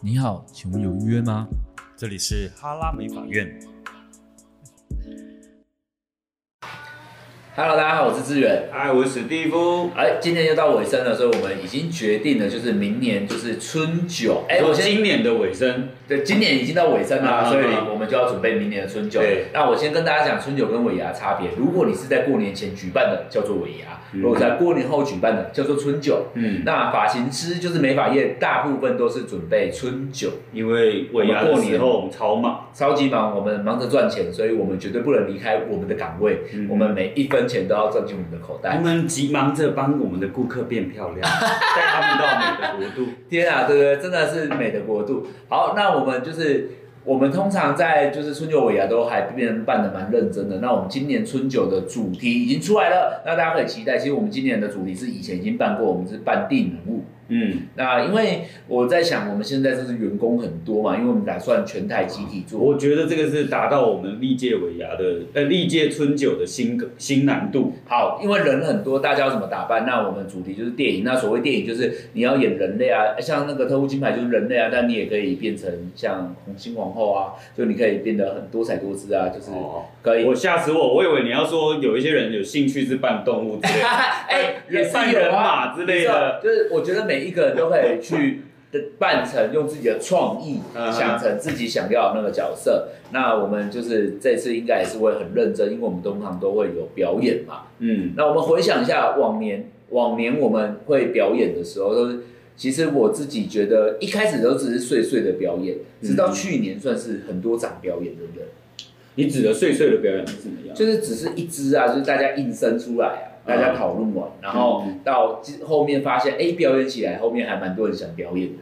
你好，请问有预约吗？这里是哈拉美法院。Hello，大家好，我是志远。嗨，我是史蒂夫。哎，今天又到尾声了，所以我们已经决定了，就是明年就是春酒。哎，我今年的尾声，对，今年已经到尾声了，所以我们就要准备明年的春酒。对，那我先跟大家讲春酒跟尾牙差别。如果你是在过年前举办的，叫做尾牙；如果在过年后举办的，叫做春酒。嗯，那发型师就是美发业，大部分都是准备春酒，因为尾牙过年后超忙，超级忙，我们忙着赚钱，所以我们绝对不能离开我们的岗位。我们每一分钱都要钻进我们的口袋。我们急忙着帮我们的顾客变漂亮，带他们到美的国度。天啊，对不对？真的是美的国度。好，那我们就是我们通常在就是春酒尾牙都还变办的蛮认真的。那我们今年春酒的主题已经出来了，那大家可以期待。其实我们今年的主题是以前已经办过，我们是办电影人物。嗯，那因为我在想，我们现在就是员工很多嘛，因为我们打算全台集体做。我觉得这个是达到我们历届尾牙的呃历届春酒的新新难度。好，因为人很多，大家要怎么打扮？那我们主题就是电影。那所谓电影就是你要演人类啊，像那个特务金牌就是人类啊，但你也可以变成像红星皇后啊，就你可以变得很多彩多姿啊，就是可以。我吓死我，我以为你要说有一些人有兴趣是扮动物之类的，哎，也是扮人马之类的，就是我觉得每。每一个人都可以去扮成，用自己的创意想成自己想要的那个角色。那我们就是这次应该也是会很认真，因为我们通常都会有表演嘛。嗯，那我们回想一下往年，往年我们会表演的时候，都是其实我自己觉得一开始都只是碎碎的表演，直到去年算是很多场表演，对不对？你指的碎碎的表演是怎么样？就是只是一支啊，就是大家硬生出来啊。大家讨论完，然后到后面发现，哎，表演起来，后面还蛮多人想表演的。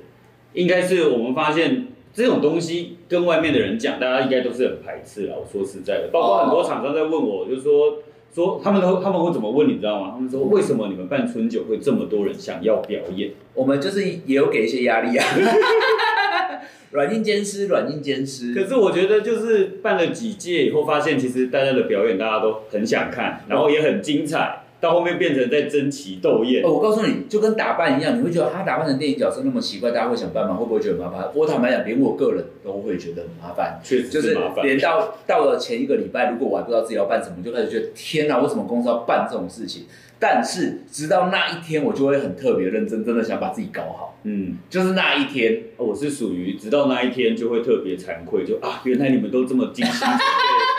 应该是我们发现这种东西跟外面的人讲，大家应该都是很排斥啊。我说实在的，包括很多厂商在问我，就是说说他们都他们会怎么问，你知道吗？他们说，为什么你们办春酒会这么多人想要表演？我们就是也有给一些压力啊，软硬兼施，软硬兼施。可是我觉得就是办了几届以后，发现其实大家的表演大家都很想看，然后也很精彩。到后面变成在争奇斗艳。哦，我告诉你，就跟打扮一样，你会觉得他打扮成电影角色那么奇怪，大家会想办法？会不会觉得麻烦？我坦白讲，连我个人都会觉得很麻烦。确实是麻烦。就是连到到了前一个礼拜，如果我还不知道自己要办什么，就开始觉得天哪，为什么公司要办这种事情？但是直到那一天，我就会很特别认真，真的想把自己搞好。嗯，就是那一天，我是属于直到那一天就会特别惭愧，就啊，原来你们都这么精心。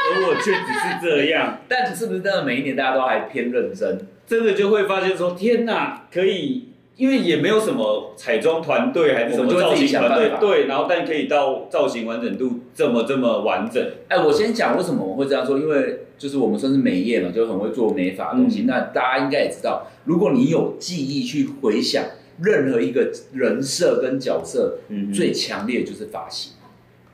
而我却只是这样，但是不是真的每一年大家都还偏认真？真的就会发现说，天哪，可以，因为也没有什么彩妆团队还是什么造型团队，对，然后但可以到造型完整度这么这么完整。哎，我先讲为什么我会这样说，因为就是我们算是美业嘛，就很会做美发的东西。嗯、那大家应该也知道，如果你有记忆去回想任何一个人设跟角色，嗯，最强烈就是发型。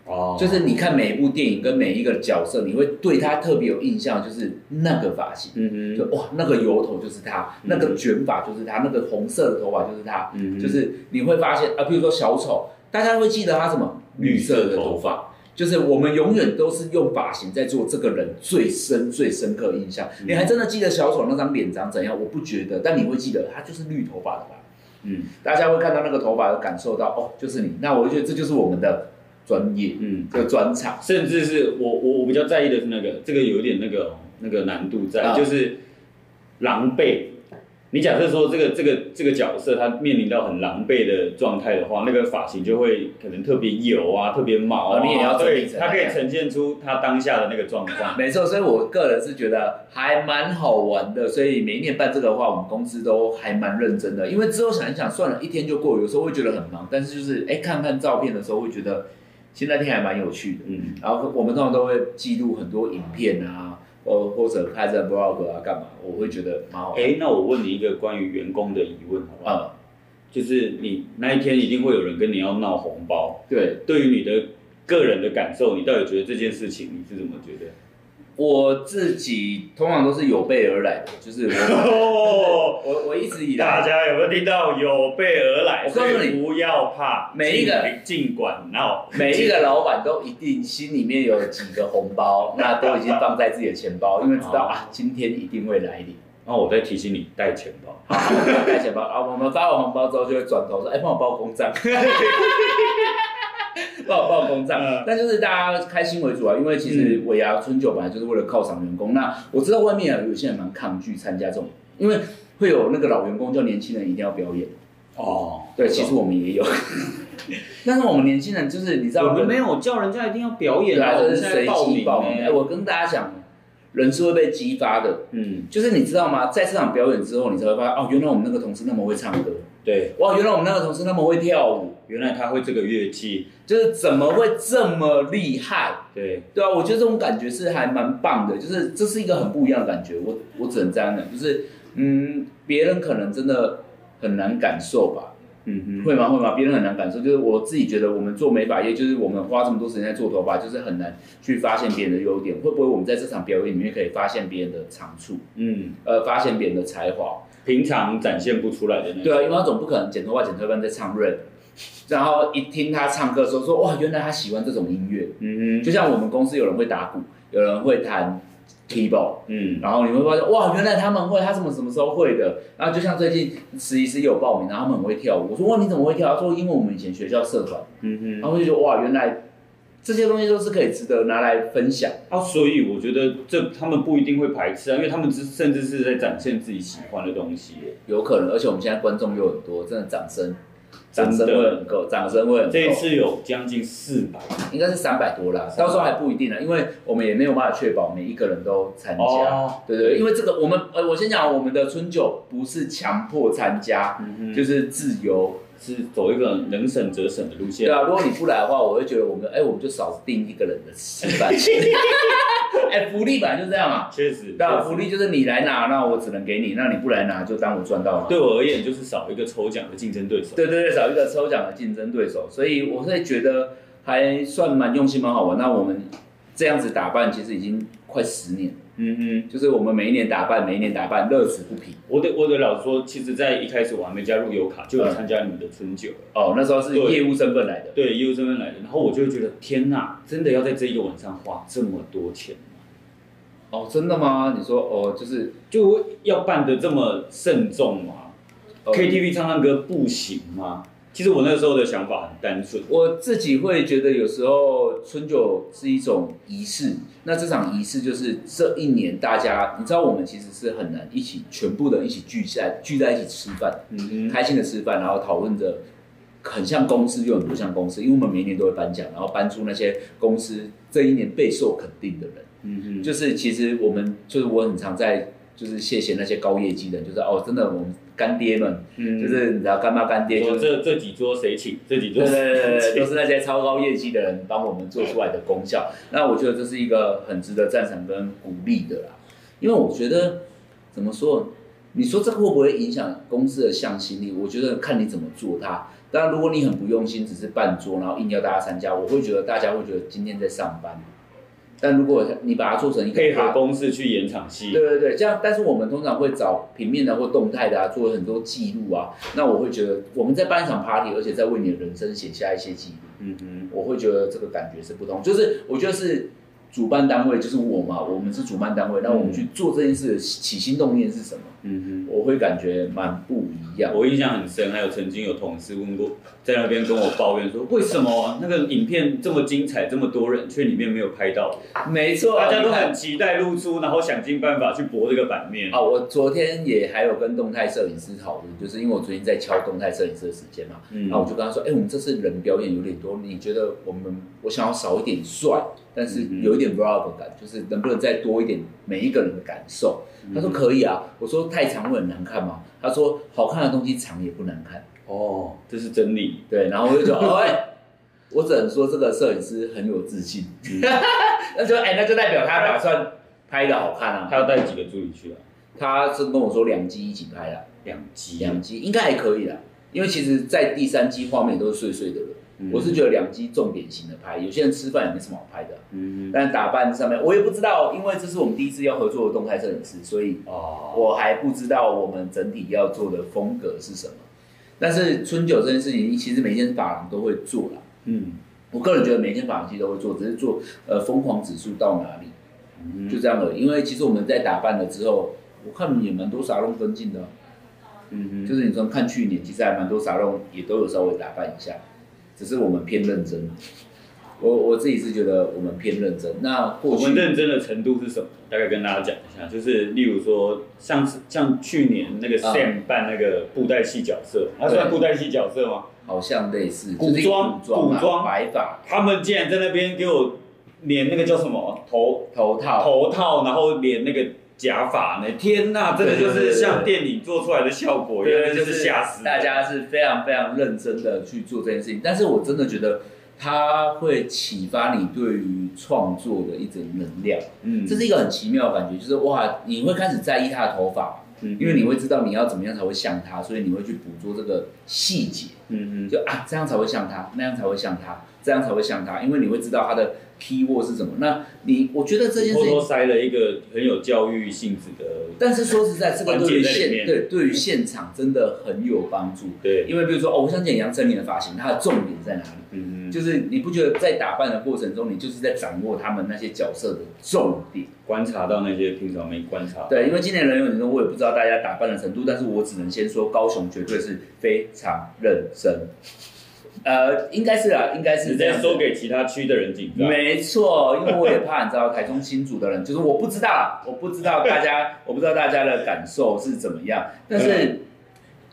哦，就是你看每一部电影跟每一个角色，你会对他特别有印象，就是那个发型，嗯嗯，就哇，那个油头就是他，嗯、那个卷发就是他，那个红色的头发就是他，嗯，就是你会发现啊，比如说小丑，大家会记得他什么绿色的头发，就是我们永远都是用发型在做这个人最深最深刻的印象。嗯、你还真的记得小丑那张脸长怎样？我不觉得，但你会记得他就是绿头发的吧？嗯，大家会看到那个头发，感受到哦，就是你。那我就觉得这就是我们的。专业，嗯，这个专场，甚至是我我我比较在意的是那个，这个有一点那个那个难度在，啊、就是狼狈。你假设说这个这个这个角色他面临到很狼狈的状态的话，那个发型就会可能特别油啊，特别毛啊，你也要对，它可以呈现出他当下的那个状况。没错，所以我个人是觉得还蛮好玩的，所以每一年办这个的话，我们公司都还蛮认真的。因为之后想一想，算了，一天就过，有时候会觉得很忙，但是就是哎，看看照片的时候会觉得。其实那天还蛮有趣的，嗯，然后我们通常都会记录很多影片啊，或或者拍在 blog 啊，干嘛？我会觉得蛮好。哎，那我问你一个关于员工的疑问，好不好？嗯，就是你那一天一定会有人跟你要闹红包，对，对于你的个人的感受，你到底觉得这件事情你是怎么觉得？我自己通常都是有备而来的，就是我 我我一直以来，大家有没有听到有备而来？我告诉你，不要怕，每一个尽管闹，每一个老板都一定心里面有几个红包，那都已经放在自己的钱包，因为知道啊，今天一定会来临。然后我再提醒你带钱包，带钱包啊！我们发完红包之后就会转头说，哎，帮我包公账。报报公账。嗯但就是大家开心为主啊，因为其实尾牙春酒本来就是为了犒赏员工。那我知道外面啊有些人蛮抗拒参加这种，因为会有那个老员工叫年轻人一定要表演。哦，对，其实我们也有，但是我们年轻人就是你知道，我们没有叫人家一定要表演对是随现在报名机报名。欸哎，我跟大家讲，人是会被激发的。嗯，就是你知道吗？在这场表演之后，你才会发现哦，原来我们那个同事那么会唱歌，对，哇，原来我们那个同事那么会跳舞，原来他会这个乐器，就是怎么会这么厉害？对，对啊，我觉得这种感觉是还蛮棒的，就是这是一个很不一样的感觉。我我只能这样讲，就是嗯，别人可能真的很难感受吧。嗯哼，会吗？会吗？别人很难感受，就是我自己觉得，我们做美发业，就是我们花这么多时间在做头发，就是很难去发现别人的优点。会不会我们在这场表演里面可以发现别人的长处？嗯，呃，发现别人的才华？平常展现不出来的那种，对啊，因为他总不可能剪头发剪头发在唱 rap，然后一听他唱歌的时候说，哇，原来他喜欢这种音乐。嗯哼，就像我们公司有人会打鼓，有人会弹 keyboard。嗯，然后你会发现，哇，原来他们会，他什么什么时候会的？然后就像最近实习生也有报名，然后他们很会跳舞。我说，哇，你怎么会跳？他说，因为我们以前学校社团。嗯哼，然后我就觉得，哇，原来这些东西都是可以值得拿来分享。啊，所以我觉得这他们不一定会排斥啊，因为他们是甚至是在展现自己喜欢的东西。有可能，而且我们现在观众又很多，真的掌声，掌声会很够，掌声会很够。这一次有将近四百，应该是三百多啦，到时候还不一定呢，因为我们也没有办法确保每一个人都参加。哦对对，因为这个我们呃，我先讲我们的春酒不是强迫参加，嗯，就是自由。是走一个能省则省的路线。对啊，如果你不来的话，我会觉得我们哎，我们就少订一个人的吃饭钱。哎，福利本来就这样嘛。确实，对啊，福利就是你来拿，那我只能给你；那你不来拿，就当我赚到了。对我而言就是少一个抽奖的竞争对手。对对对，少一个抽奖的竞争对手，所以我会觉得还算蛮用心、蛮好玩。那我们这样子打扮，其实已经快十年，嗯嗯，就是我们每一年打扮，每一年打扮，乐此不疲。我得我得老实说，其实，在一开始我还没加入油卡，就有参加你们的春酒了。哦，那时候是业务身份来的。对，业务身份来的，然后我就会觉得，天哪，真的要在这一个晚上花这么多钱吗？哦，真的吗？你说哦，就是、就要办的这么慎重吗、哦 KTV 唱唱歌不行吗？其实我那时候的想法很单纯，我自己会觉得有时候春酒是一种仪式，那这场仪式就是这一年大家，你知道我们其实是很难一起全部的人一起聚在聚在一起吃饭，开心的吃饭，然后讨论着很像公司又很不像公司，因为我们每一年都会颁奖，然后颁出那些公司这一年备受肯定的人。嗯哼，就是其实我们就是我很常在就是谢谢那些高业绩的人，就是哦真的我们干爹们，嗯就是你知道干妈干爹，说就这这几桌谁请，这几桌对对对对对，都是那些超高业绩的人帮我们做出来的功效。那我觉得这是一个很值得赞赏跟鼓励的啦，因为我觉得怎么说，你说这会不会影响公司的向心力？我觉得看你怎么做它。当然，如果你很不用心，只是办桌，然后硬要大家参加，我会觉得大家会觉得今天在上班。但如果你把它做成一个配合公式去演场戏，对对对，这样，但是我们通常会找平面的或动态的啊，做很多记录啊。那我会觉得我们在办一场 party，而且在为你的人生写下一些记录，嗯哼，我会觉得这个感觉是不同。就是我觉得是主办单位，就是我嘛，我们是主办单位，那我们去做这件事的起心动念是什么？嗯我会感觉蛮不一样，。我印象很深，还有曾经有同事问过，在那边跟我抱怨说，为什么那个影片这么精彩，这么多人，却里面没有拍到？没错，大家都很期待露出，然后想尽办法去博这个版面。啊，我昨天也还有跟动态摄影师讨论，就是因为我昨天在敲动态摄影师的时间嘛，嗯然后我就跟他说，哎、我们这次人表演有点多，你觉得我们我想要少一点帅，但是有一点 vlog 感，就是能不能再多一点每一个人的感受？他说可以啊，我说太长会很难看嘛？他说好看的东西长也不难看，哦，这是真理。对，然后我就觉得，哦，哎我只能说这个摄影师很有自信，那就哎、那就代表他打算拍的好看啊，他要带几个助理去啊？他是跟我说两机一起拍的。两机。两机应该还可以啦，因为其实，在第三机画面都是碎碎的了。嗯我是觉得两机重点型的拍，有些人吃饭也没什么好拍的啊、嗯但打扮上面我也不知道，因为这是我们第一次要合作的动态摄影师，所以哦，我还不知道我们整体要做的风格是什么。但是春酒这件事情，其实每一间发廊都会做啦。嗯我个人觉得每一间发廊其实都会做，只是做呃疯狂指数到哪里，嗯就这样而已。因为其实我们在打扮了之后，我看也蛮多沙龙跟进的啊。嗯就是你说看去年，其实还蛮多沙龙也都有稍微打扮一下，只是我们偏认真。我我自己是觉得我们偏认真。那我们认真的程度是什么？大概跟大家讲一下，就是例如说，像像去年那个 Sam 扮那个布袋戏角色，他算布袋戏角色吗？好像类似古装古装白发，他们竟然在那边给我连那个叫什么头头套头套，然后连那个假发呢？天呐，真的就是像电影做出来的效果，原来，就是吓死大家是非常非常认真的去做这件事情。但是我真的觉得它会启发你对于创作的一种能量，嗯，这是一个很奇妙的感觉，就是哇，你会开始在意他的头发。因为你会知道你要怎么样才会像他，所以你会去捕捉这个细节。嗯嗯，就啊，这样才会像他，那样才会像他，这样才会像他。因为你会知道他的 key word 是什么。那你，我觉得这件事情偷偷塞了一个很有教育性质的。但是说实在，这个对于现对对于现场真的很有帮助。对，因为比如说哦，我想剪杨丞琳的发型，它的重点在哪里？嗯嗯，就是你不觉得在打扮的过程中，你就是在掌握他们那些角色的重点。观察到那些平常没观察。对，因为今年人有你说，我也不知道大家打扮的程度，但是我只能先说，高雄绝对是非常认真。呃，应该是啊，应该是这样。直接说给其他区的人紧张。没错，因为我也怕你知道，台中新竹的人，就是我不知道，我不知道大家，我不知道大家的感受是怎么样。但是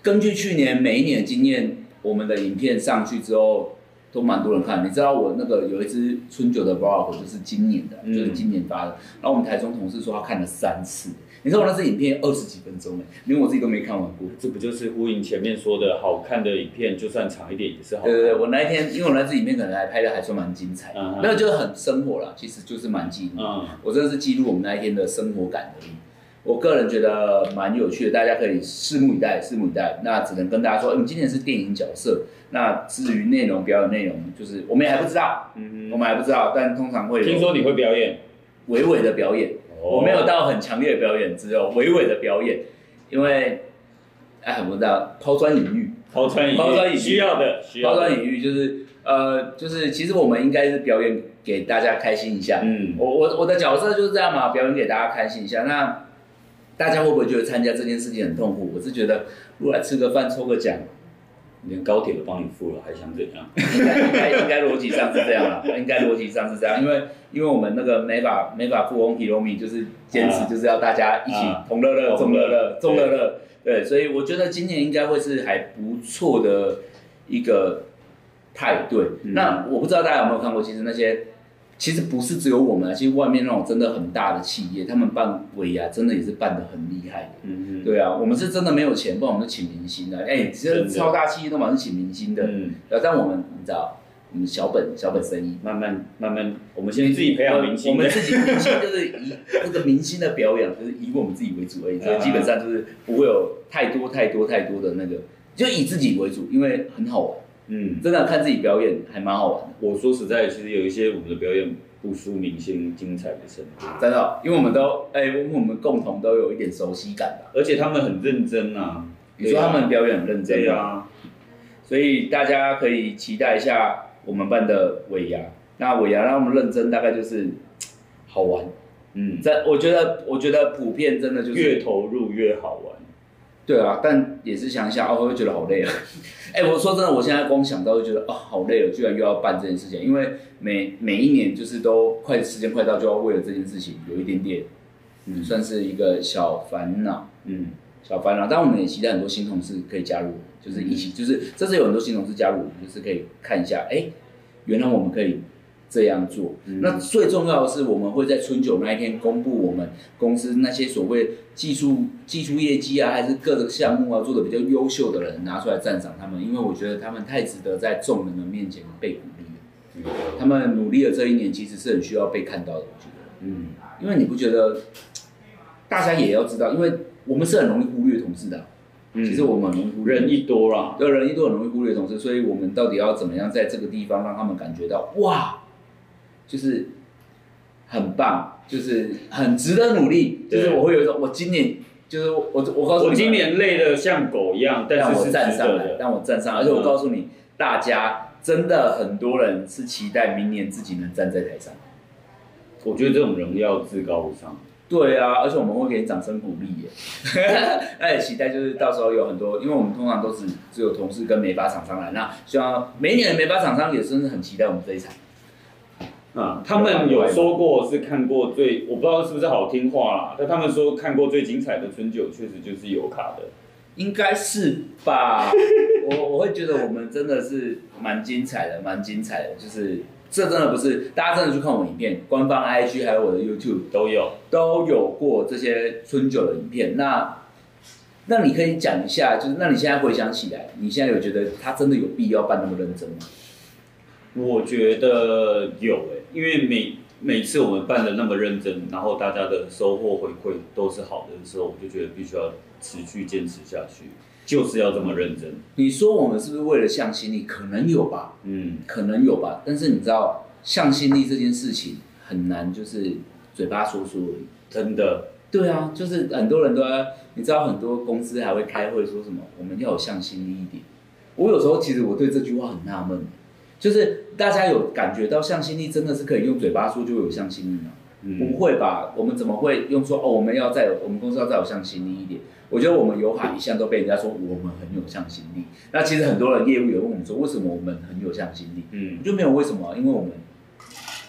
根据去年每一年的经验，我们的影片上去之后。都蛮多人看，你知道我那个有一支春酒的 vlog 就是今年的，嗯、就是今年发的。然后我们台中同事说他看了三次，你知道我那支影片二十几分钟哎，连我自己都没看完过。这不就是呼应前面说的好看的影片，就算长一点也是好看。对对对，我那一天，因为我那支影片可能还拍的还算蛮精彩，那个、嗯、就是很生活了，其实就是蛮记录。嗯，我真的是记录我们那一天的生活感而已。我个人觉得蛮有趣的，大家可以拭目以待，拭目以待。那只能跟大家说，我们今年是电影角色。那至于内容，表演内容，就是我们也还不知道，我们还不知道。但通常会有听说你会表演，微微的表演，哦、我没有到很强烈的表演，只有微微的表演。因为，哎，我不知道抛砖引玉，抛砖引玉，抛砖引玉需要的，需要的抛砖引玉就是，呃，就是其实我们应该是表演给大家开心一下。嗯，我我我的角色就是这样嘛，表演给大家开心一下。那。大家会不会觉得参加这件事情很痛苦？我是觉得，如果来吃个饭抽个奖，连高铁都帮你付了，还想怎样？应该应该应该逻辑上是这样啦，应该逻辑上是这样，因为因为我们那个美法美法富翁 Hiromi 就是坚持就是要大家一起同乐乐，众乐乐，众乐乐。对，所以我觉得今年应该会是还不错的一个派对。嗯、那我不知道大家有没有看过，其实那些。其实不是只有我们啊，其实外面那种真的很大的企业，他们办尾牙真的也是办的很厉害的。嗯嗯，对啊，我们是真的没有钱，不然我们就请明星的。哎，其实超大企业都马上请明星的。嗯，但我们你知道，我们小本小本生意，慢慢慢慢，我们先自己培养明星。我们自己明星就是以 那个明星的表演，就是以我们自己为主而已，所以基本上就是不会有太多太多太多的那个，就以自己为主，因为很好玩。嗯，真的看自己表演还蛮好玩的。我说实在，其实有一些我们的表演不输明星精彩的程度。真的，因为我们都哎，我们共同都有一点熟悉感吧。而且他们很认真啊，你说他们表演很认真啊，所以大家可以期待一下我们办的尾牙。那尾牙让我们认真，大概就是好玩。嗯，在我觉得，我觉得普遍真的就是越投入越好玩。对啊，但也是想一下，哦，我会觉得好累啊。哎，我说真的，我现在光想到就觉得，哦，好累了，居然又要办这件事情。因为每每一年就是都快时间快到，就要为了这件事情有一点点，嗯，算是一个小烦恼，嗯，小烦恼。但我们也期待很多新同事可以加入，就是一起，就是这次有很多新同事加入，就是可以看一下，哎，原来我们可以。这样做，嗯、那最重要的是，我们会在春酒那一天公布我们公司那些所谓技术技术业绩啊，还是各个项目啊做的比较优秀的人拿出来赞赏他们，因为我觉得他们太值得在众人的面前被鼓励了。嗯、他们努力的这一年，其实是很需要被看到的。我觉得，嗯，因为你不觉得，大家也要知道，因为我们是很容易忽略同事的、啊。嗯、其实我们容易忽略人一多啦，对，人一多很容易忽略同事，所以我们到底要怎么样在这个地方让他们感觉到哇？就是很棒，就是很值得努力。就是我会有一种，我今年就是我我告诉你，我今年累得像狗一样，但是是站上来，让我站上来。而且我告诉你，大家真的很多人是期待明年自己能站在台上。我觉得这种人要至高无上。对啊，而且我们会给你掌声鼓励耶。那 也期待就是到时候有很多，因为我们通常都是只有同事跟美发厂商来，那希望每一年的美发厂商也真的很期待我们这一场。啊，他们有说过是看过最，我不知道是不是好听话啦，但他们说看过最精彩的春酒，确实就是有卡的，应该是吧？我我会觉得我们真的是蛮精彩的，蛮精彩的，就是这真的不是大家真的去看我影片，官方 IG 还有我的 YouTube 都有都有过这些春酒的影片。那那你可以讲一下，就是那你现在回想起来，你现在有觉得他真的有必要办那么认真吗？我觉得有诶、欸，因为每每次我们办的那么认真，然后大家的收获回馈都是好的时候，我就觉得必须要持续坚持下去，就是要这么认真。你说我们是不是为了向心力？可能有吧，嗯，可能有吧。但是你知道，向心力这件事情很难，就是嘴巴说说而已。真的。对啊，就是很多人都要，你知道，很多公司还会开会说什么，我们要有向心力一点。我有时候其实我对这句话很纳闷。就是大家有感觉到向心力真的是可以用嘴巴说就有向心力吗？嗯、不会吧？我们怎么会用说哦？我们要再有，我们公司要再有向心力一点。我觉得我们友海一向都被人家说我们很有向心力。那其实很多人业务也问我们说，为什么我们很有向心力？嗯，就没有为什么，因为我们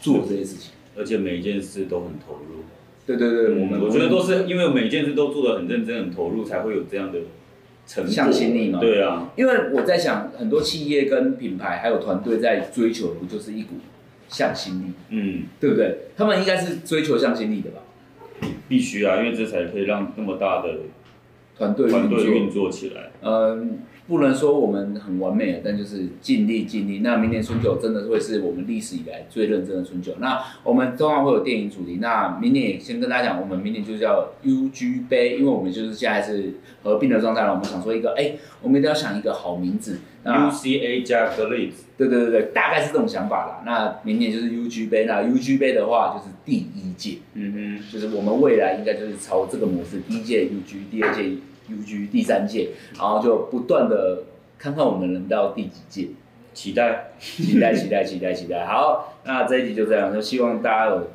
做这些事情，而且每一件事都很投入。对对对，嗯、我们我觉得都是因为每一件事都做的很认真、很投入，才会有这样的。向心力嘛，对啊，因为我在想，很多企业跟品牌还有团队在追求的不就是一股向心力，嗯，对不对？他们应该是追求向心力的吧？必须啊，因为这才可以让那么大的团队团队运作起来。嗯。不能说我们很完美，但就是尽力尽力。那明年春酒真的会是我们历史以来最认真的春酒。那我们通常会有电影主题。那明年也先跟大家讲，我们明年就叫 UG 杯，因为我们就是现在是合并的状态了。我们想说一个，哎、欸，我们一定要想一个好名字。UCA 加 Glaze。对对对对，大概是这种想法啦。那明年就是 UG 杯，那 UG 杯的话就是第一届，嗯哼，就是我们未来应该就是朝这个模式，第一届 UG，第二届。UG 第三届，然后就不断的看看我们能到第几届，期待，期待，期待，期待，期待。好，那这一集就这样，就希望大家有，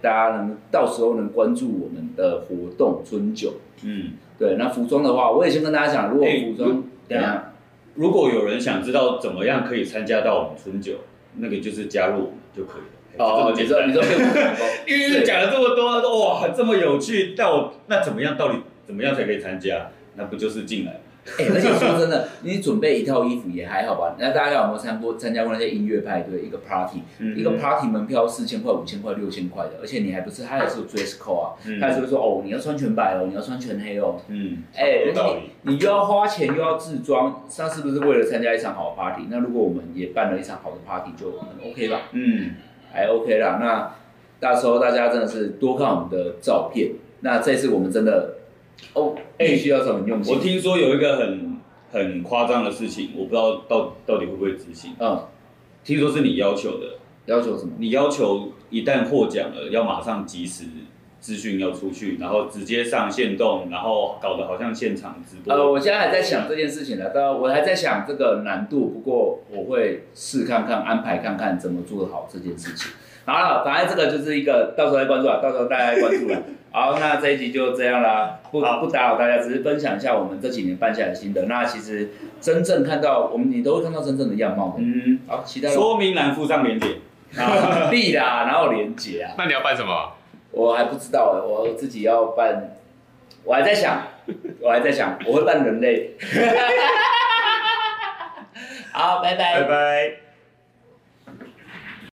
大家能到时候能关注我们的活动春酒。嗯，对。那服装的话，我也先跟大家讲，如果服装，等下，如果有人想知道怎么样可以参加到我们春酒，那个就是加入我们就可以了。哦，你说，你说，因为讲了这么多，哇，这么有趣，但我那怎么样？到底怎么样才可以参加？那不就是进来？哎、欸，而且说真的，你准备一套衣服也还好吧？那大家有没有参过参加过那些音乐派对？一个 party，、嗯、一个 party 门票四千块、五千块、六千块的，而且你还不是，他还是有 dress code 啊，嗯、他还是会说哦，你要穿全白哦，你要穿全黑哦。嗯，哎、欸，你你又要花钱又要自装，那是不是为了参加一场好的 party？那如果我们也办了一场好的 party，就很 OK 吧？嗯，还 OK 啦。那到时候大家真的是多看我们的照片。那这次我们真的。哦，哎、欸，需要什么用心？我听说有一个很很夸张的事情，我不知道到到底会不会执行。嗯，听说是你要求的，要求什么？你要求一旦获奖了，要马上及时资讯要出去，然后直接上线动，然后搞得好像现场直播。呃，我现在还在想这件事情呢，到我还在想这个难度，不过我会试看看安排看看怎么做好这件事情。好了，反正这个就是一个到时候再关注啊，到时候大家来关注了。好，那这一集就这样啦，不不打扰大家，只是分享一下我们这几年办下来的心得。那其实真正看到我们，你都会看到真正的样貌。嗯，好，期待。说明栏附上链接。必啦，哪有链接啊？那你要办什么？我还不知道哎，我自己要办，我还在想，我还在想，我会办人类。好，拜拜，拜拜。